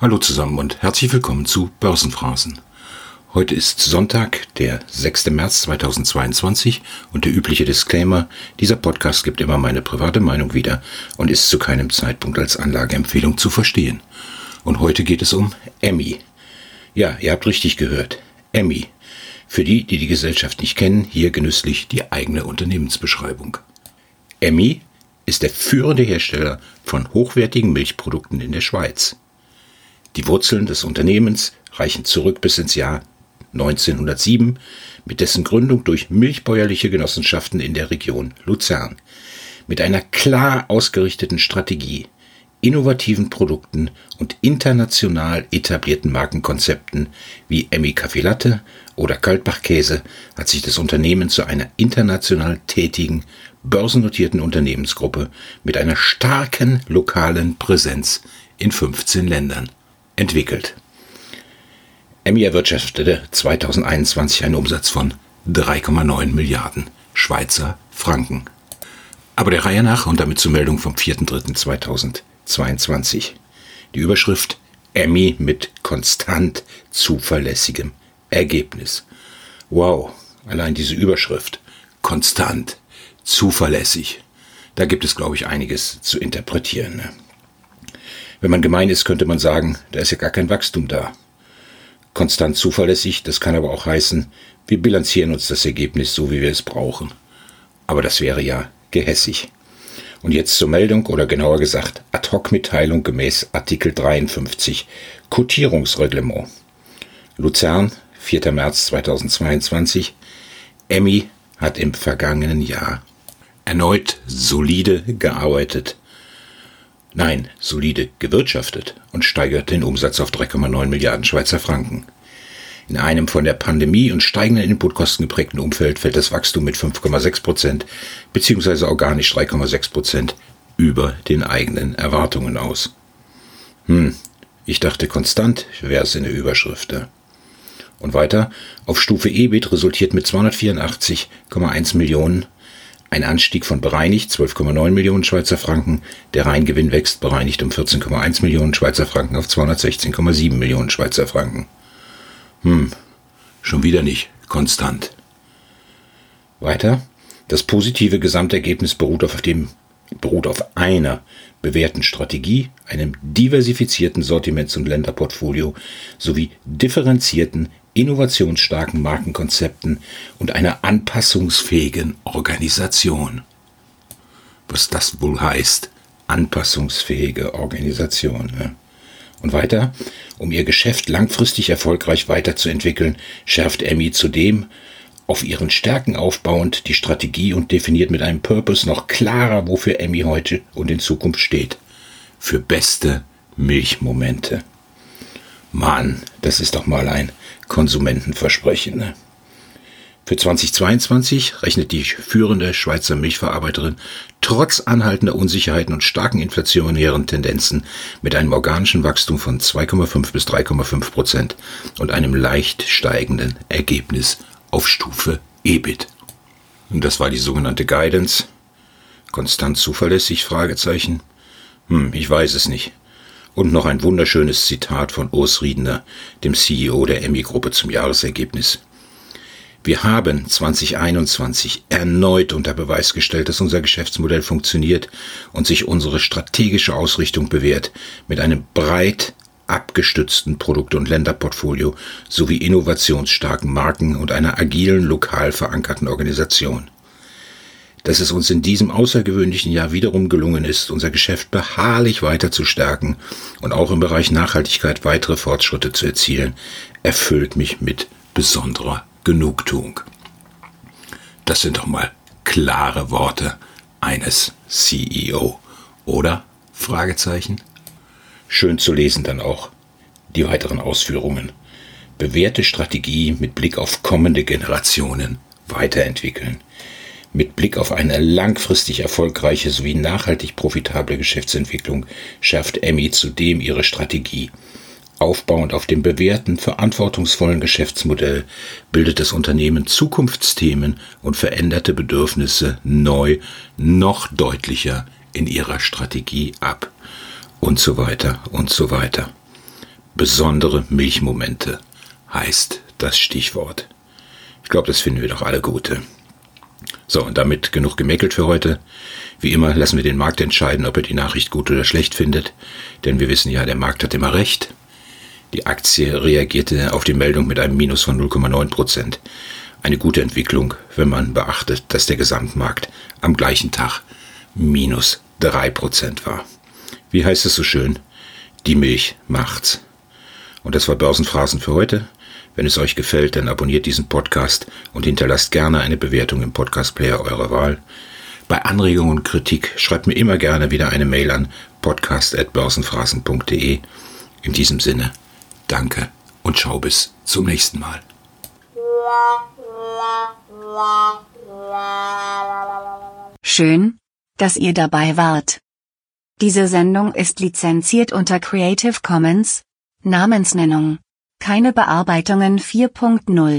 Hallo zusammen und herzlich willkommen zu Börsenphrasen. Heute ist Sonntag, der 6. März 2022 und der übliche Disclaimer, dieser Podcast gibt immer meine private Meinung wieder und ist zu keinem Zeitpunkt als Anlageempfehlung zu verstehen. Und heute geht es um Emmy. Ja, ihr habt richtig gehört. Emmy. Für die, die die Gesellschaft nicht kennen, hier genüsslich die eigene Unternehmensbeschreibung. Emmy ist der führende Hersteller von hochwertigen Milchprodukten in der Schweiz. Die Wurzeln des Unternehmens reichen zurück bis ins Jahr 1907 mit dessen Gründung durch milchbäuerliche Genossenschaften in der Region Luzern. Mit einer klar ausgerichteten Strategie, innovativen Produkten und international etablierten Markenkonzepten wie Emmy Kaffee Latte oder Kaltbachkäse hat sich das Unternehmen zu einer international tätigen, börsennotierten Unternehmensgruppe mit einer starken lokalen Präsenz in 15 Ländern entwickelt. Emmy erwirtschaftete 2021 einen Umsatz von 3,9 Milliarden Schweizer Franken. Aber der Reihe nach und damit zur Meldung vom 4.3.2022. Die Überschrift Emmy mit konstant zuverlässigem Ergebnis. Wow, allein diese Überschrift. Konstant, zuverlässig. Da gibt es, glaube ich, einiges zu interpretieren. Ne? Wenn man gemein ist, könnte man sagen, da ist ja gar kein Wachstum da konstant zuverlässig. Das kann aber auch heißen, wir bilanzieren uns das Ergebnis so, wie wir es brauchen. Aber das wäre ja gehässig. Und jetzt zur Meldung oder genauer gesagt Ad-Hoc-Mitteilung gemäß Artikel 53 Quotierungsreglement. Luzern, 4. März 2022. Emmy hat im vergangenen Jahr erneut solide gearbeitet Nein, solide gewirtschaftet und steigert den Umsatz auf 3,9 Milliarden Schweizer Franken. In einem von der Pandemie und steigenden Inputkosten geprägten Umfeld fällt das Wachstum mit 5,6 Prozent bzw. organisch 3,6 Prozent über den eigenen Erwartungen aus. Hm, ich dachte konstant wäre es in der Überschrift. Und weiter, auf Stufe EBIT resultiert mit 284,1 Millionen ein Anstieg von bereinigt 12,9 Millionen Schweizer Franken. Der Reingewinn wächst bereinigt um 14,1 Millionen Schweizer Franken auf 216,7 Millionen Schweizer Franken. Hm, schon wieder nicht konstant. Weiter. Das positive Gesamtergebnis beruht auf dem beruht auf einer bewährten Strategie, einem diversifizierten Sortiments- und Länderportfolio sowie differenzierten innovationsstarken Markenkonzepten und einer anpassungsfähigen Organisation. Was das wohl heißt, anpassungsfähige Organisation. Ne? Und weiter, um ihr Geschäft langfristig erfolgreich weiterzuentwickeln, schärft Emmy zudem auf ihren Stärken aufbauend die Strategie und definiert mit einem Purpose noch klarer, wofür Emmy heute und in Zukunft steht. Für beste Milchmomente. Mann, das ist doch mal ein Konsumentenversprechen. Ne? Für 2022 rechnet die führende Schweizer Milchverarbeiterin trotz anhaltender Unsicherheiten und starken inflationären Tendenzen mit einem organischen Wachstum von 2,5 bis 3,5 Prozent und einem leicht steigenden Ergebnis auf Stufe EBIT. Und das war die sogenannte Guidance. Konstant zuverlässig? Fragezeichen. Hm, ich weiß es nicht. Und noch ein wunderschönes Zitat von Urs Riedner, dem CEO der Emmy-Gruppe zum Jahresergebnis. Wir haben 2021 erneut unter Beweis gestellt, dass unser Geschäftsmodell funktioniert und sich unsere strategische Ausrichtung bewährt mit einem breit abgestützten Produkt- und Länderportfolio sowie innovationsstarken Marken und einer agilen, lokal verankerten Organisation dass es uns in diesem außergewöhnlichen Jahr wiederum gelungen ist, unser Geschäft beharrlich weiter zu stärken und auch im Bereich Nachhaltigkeit weitere Fortschritte zu erzielen, erfüllt mich mit besonderer Genugtuung. Das sind doch mal klare Worte eines CEO, oder? Fragezeichen. Schön zu lesen dann auch die weiteren Ausführungen. Bewährte Strategie mit Blick auf kommende Generationen weiterentwickeln mit Blick auf eine langfristig erfolgreiche sowie nachhaltig profitable Geschäftsentwicklung schärft Emmy zudem ihre Strategie. Aufbauend auf dem bewährten, verantwortungsvollen Geschäftsmodell bildet das Unternehmen Zukunftsthemen und veränderte Bedürfnisse neu, noch deutlicher in ihrer Strategie ab. Und so weiter und so weiter. Besondere Milchmomente heißt das Stichwort. Ich glaube, das finden wir doch alle gute. So, und damit genug gemäkelt für heute. Wie immer lassen wir den Markt entscheiden, ob er die Nachricht gut oder schlecht findet, denn wir wissen ja, der Markt hat immer recht. Die Aktie reagierte auf die Meldung mit einem Minus von 0,9 Prozent. Eine gute Entwicklung, wenn man beachtet, dass der Gesamtmarkt am gleichen Tag minus 3 Prozent war. Wie heißt es so schön? Die Milch macht's. Und das war Börsenphrasen für heute. Wenn es euch gefällt, dann abonniert diesen Podcast und hinterlasst gerne eine Bewertung im Podcast-Player eurer Wahl. Bei Anregungen und Kritik schreibt mir immer gerne wieder eine Mail an podcast.börsenphrasen.de. In diesem Sinne, danke und schau bis zum nächsten Mal. Schön, dass ihr dabei wart. Diese Sendung ist lizenziert unter Creative Commons, Namensnennung, keine Bearbeitungen 4.0.